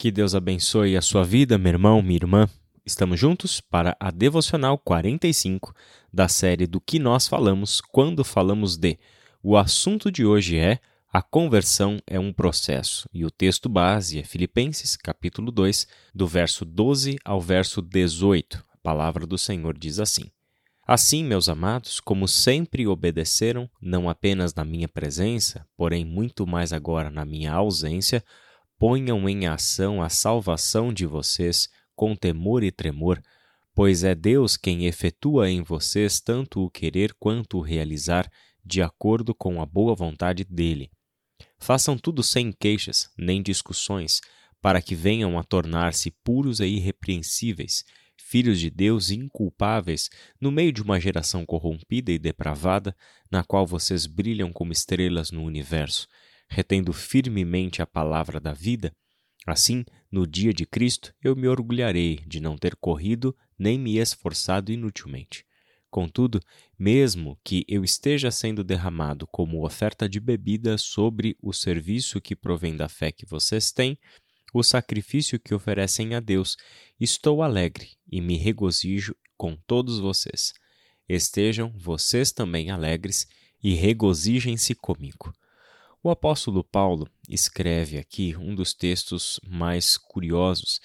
Que Deus abençoe a sua vida, meu irmão, minha irmã. Estamos juntos para a Devocional 45 da série do que nós falamos quando falamos de. O assunto de hoje é a conversão é um processo e o texto base é Filipenses, capítulo 2, do verso 12 ao verso 18. A palavra do Senhor diz assim: Assim, meus amados, como sempre obedeceram, não apenas na minha presença, porém muito mais agora na minha ausência, ponham em ação a salvação de vocês com temor e tremor, pois é Deus quem efetua em vocês tanto o querer quanto o realizar, de acordo com a boa vontade dele. Façam tudo sem queixas, nem discussões, para que venham a tornar-se puros e irrepreensíveis, filhos de Deus inculpáveis, no meio de uma geração corrompida e depravada, na qual vocês brilham como estrelas no universo retendo firmemente a palavra da vida, assim, no dia de Cristo, eu me orgulharei de não ter corrido nem me esforçado inutilmente. Contudo, mesmo que eu esteja sendo derramado como oferta de bebida sobre o serviço que provém da fé que vocês têm, o sacrifício que oferecem a Deus, estou alegre e me regozijo com todos vocês. Estejam vocês também alegres e regozijem-se comigo. O apóstolo Paulo escreve aqui um dos textos mais curiosos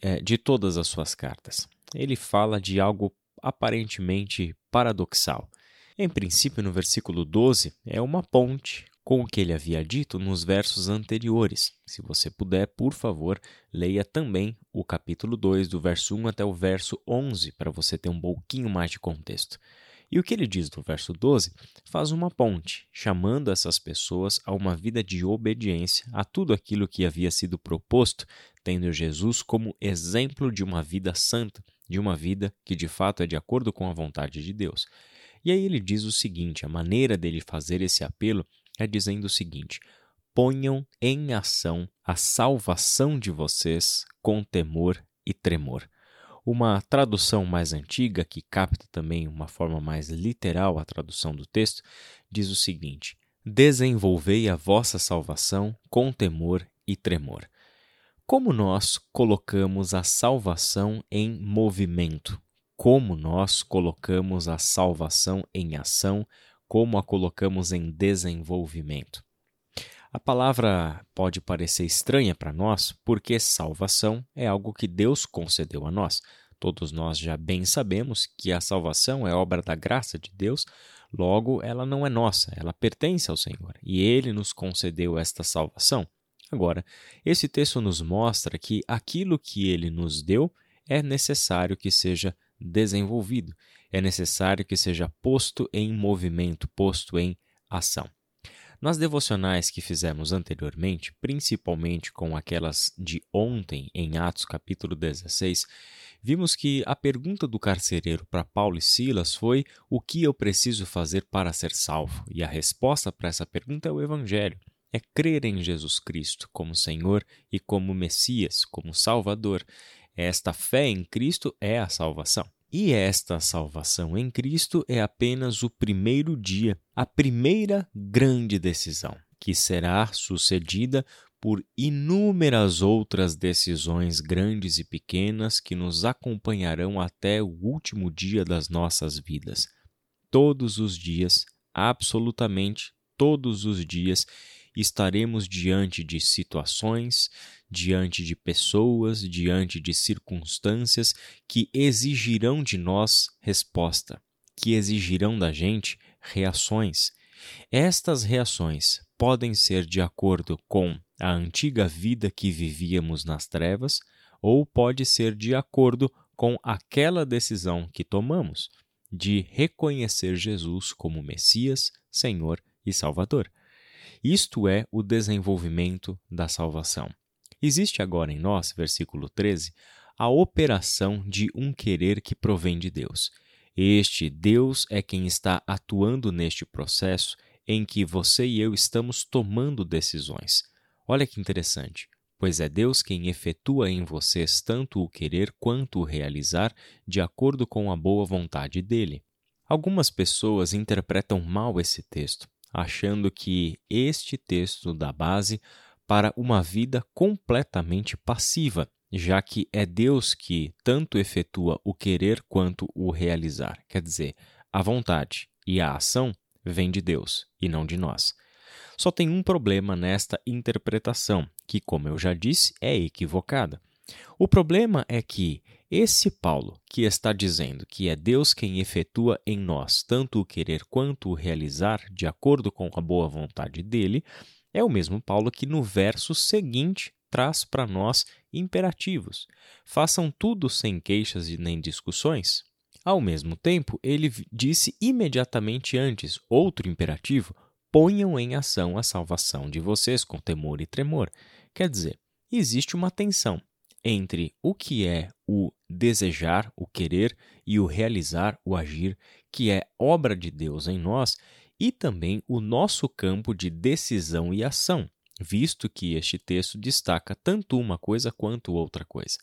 é, de todas as suas cartas. Ele fala de algo aparentemente paradoxal. Em princípio, no versículo 12, é uma ponte com o que ele havia dito nos versos anteriores. Se você puder, por favor, leia também o capítulo 2, do verso 1 até o verso 11, para você ter um pouquinho mais de contexto. E o que ele diz no verso 12 faz uma ponte, chamando essas pessoas a uma vida de obediência a tudo aquilo que havia sido proposto, tendo Jesus como exemplo de uma vida santa, de uma vida que de fato é de acordo com a vontade de Deus. E aí ele diz o seguinte: a maneira dele fazer esse apelo é dizendo o seguinte: ponham em ação a salvação de vocês com temor e tremor. Uma tradução mais antiga, que capta também uma forma mais literal a tradução do texto, diz o seguinte: Desenvolvei a vossa salvação com temor e tremor. Como nós colocamos a salvação em movimento? Como nós colocamos a salvação em ação? Como a colocamos em desenvolvimento? A palavra pode parecer estranha para nós porque salvação é algo que Deus concedeu a nós. Todos nós já bem sabemos que a salvação é obra da graça de Deus, logo ela não é nossa, ela pertence ao Senhor e ele nos concedeu esta salvação. Agora, esse texto nos mostra que aquilo que ele nos deu é necessário que seja desenvolvido, é necessário que seja posto em movimento, posto em ação. Nas devocionais que fizemos anteriormente, principalmente com aquelas de ontem em Atos capítulo 16, vimos que a pergunta do carcereiro para Paulo e Silas foi: O que eu preciso fazer para ser salvo? E a resposta para essa pergunta é o Evangelho. É crer em Jesus Cristo como Senhor e como Messias, como Salvador. Esta fé em Cristo é a salvação. E esta salvação em Cristo é apenas o primeiro dia, a primeira grande decisão, que será sucedida por inúmeras outras decisões grandes e pequenas que nos acompanharão até o último dia das nossas vidas. Todos os dias, absolutamente todos os dias, estaremos diante de situações, diante de pessoas, diante de circunstâncias que exigirão de nós resposta, que exigirão da gente reações. Estas reações podem ser de acordo com a antiga vida que vivíamos nas trevas, ou pode ser de acordo com aquela decisão que tomamos de reconhecer Jesus como Messias, Senhor e Salvador. Isto é o desenvolvimento da salvação. Existe agora em nós, versículo 13, a operação de um querer que provém de Deus. Este Deus é quem está atuando neste processo em que você e eu estamos tomando decisões. Olha que interessante, pois é Deus quem efetua em vocês tanto o querer quanto o realizar de acordo com a boa vontade dele. Algumas pessoas interpretam mal esse texto achando que este texto da base para uma vida completamente passiva, já que é Deus que tanto efetua o querer quanto o realizar. Quer dizer, a vontade e a ação vêm de Deus e não de nós. Só tem um problema nesta interpretação, que, como eu já disse, é equivocada. O problema é que esse Paulo, que está dizendo que é Deus quem efetua em nós tanto o querer quanto o realizar, de acordo com a boa vontade dele, é o mesmo Paulo que no verso seguinte traz para nós imperativos. Façam tudo sem queixas e nem discussões. Ao mesmo tempo, ele disse imediatamente antes outro imperativo: ponham em ação a salvação de vocês com temor e tremor. Quer dizer, existe uma tensão entre o que é o desejar, o querer e o realizar, o agir, que é obra de Deus em nós, e também o nosso campo de decisão e ação, visto que este texto destaca tanto uma coisa quanto outra coisa.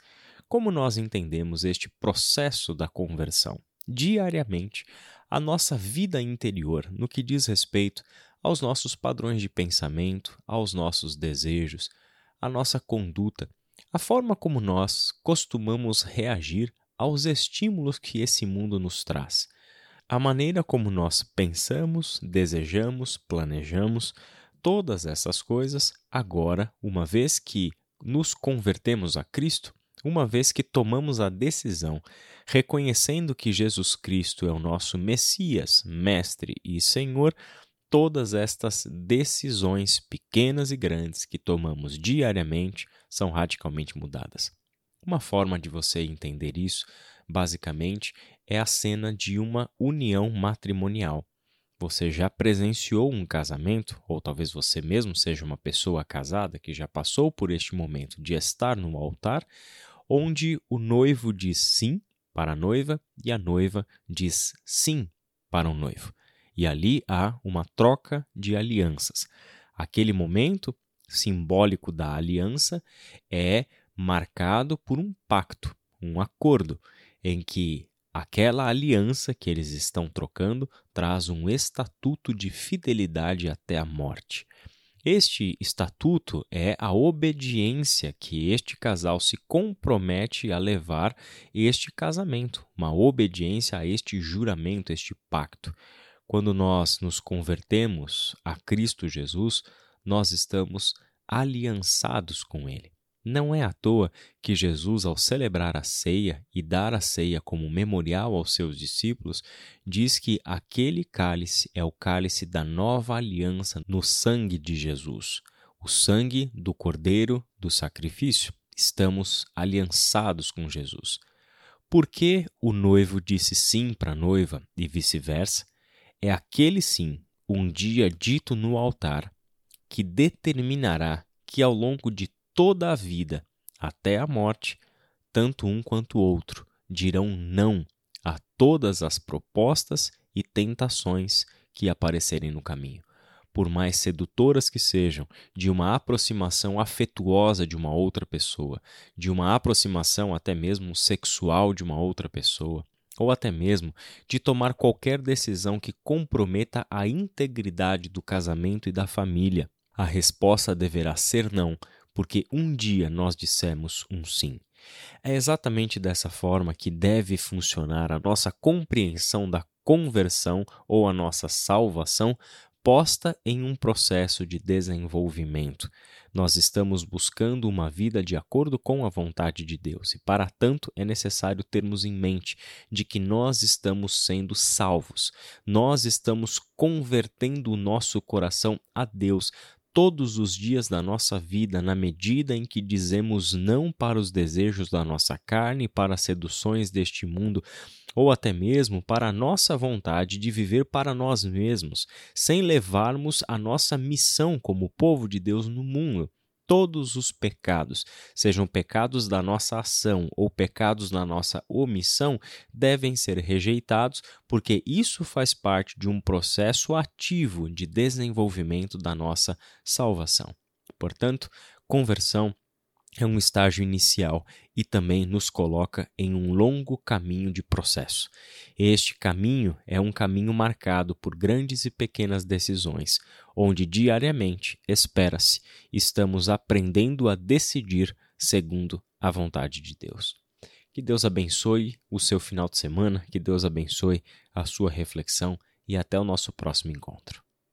Como nós entendemos este processo da conversão? Diariamente, a nossa vida interior, no que diz respeito aos nossos padrões de pensamento, aos nossos desejos, à nossa conduta, a forma como nós costumamos reagir aos estímulos que esse mundo nos traz. A maneira como nós pensamos, desejamos, planejamos, todas essas coisas, agora, uma vez que nos convertemos a Cristo, uma vez que tomamos a decisão, reconhecendo que Jesus Cristo é o nosso Messias, Mestre e Senhor, todas estas decisões pequenas e grandes que tomamos diariamente são radicalmente mudadas. Uma forma de você entender isso, basicamente, é a cena de uma união matrimonial. Você já presenciou um casamento, ou talvez você mesmo seja uma pessoa casada que já passou por este momento de estar no altar, onde o noivo diz sim para a noiva e a noiva diz sim para o noivo. E ali há uma troca de alianças. Aquele momento simbólico da aliança é marcado por um pacto, um acordo, em que aquela aliança que eles estão trocando traz um estatuto de fidelidade até a morte. Este estatuto é a obediência que este casal se compromete a levar este casamento, uma obediência a este juramento, este pacto. Quando nós nos convertemos a Cristo Jesus, nós estamos aliançados com Ele. Não é à toa que Jesus, ao celebrar a ceia e dar a ceia como memorial aos seus discípulos, diz que aquele cálice é o cálice da nova aliança no sangue de Jesus, o sangue do Cordeiro do sacrifício. Estamos aliançados com Jesus. Por que o noivo disse sim para a noiva e vice-versa? É aquele sim, um dia dito no altar, que determinará que ao longo de toda a vida, até a morte, tanto um quanto outro dirão não a todas as propostas e tentações que aparecerem no caminho. Por mais sedutoras que sejam, de uma aproximação afetuosa de uma outra pessoa, de uma aproximação até mesmo sexual de uma outra pessoa, ou até mesmo de tomar qualquer decisão que comprometa a integridade do casamento e da família. A resposta deverá ser não, porque um dia nós dissemos um sim. É exatamente dessa forma que deve funcionar a nossa compreensão da conversão ou a nossa salvação posta em um processo de desenvolvimento. Nós estamos buscando uma vida de acordo com a vontade de Deus e, para tanto, é necessário termos em mente de que nós estamos sendo salvos. Nós estamos convertendo o nosso coração a Deus todos os dias da nossa vida na medida em que dizemos não para os desejos da nossa carne, para as seduções deste mundo, ou até mesmo para a nossa vontade de viver para nós mesmos, sem levarmos a nossa missão como povo de Deus no mundo todos os pecados, sejam pecados da nossa ação ou pecados na nossa omissão, devem ser rejeitados, porque isso faz parte de um processo ativo de desenvolvimento da nossa salvação. Portanto, conversão é um estágio inicial e também nos coloca em um longo caminho de processo. Este caminho é um caminho marcado por grandes e pequenas decisões, onde diariamente, espera-se, estamos aprendendo a decidir segundo a vontade de Deus. Que Deus abençoe o seu final de semana, que Deus abençoe a sua reflexão e até o nosso próximo encontro.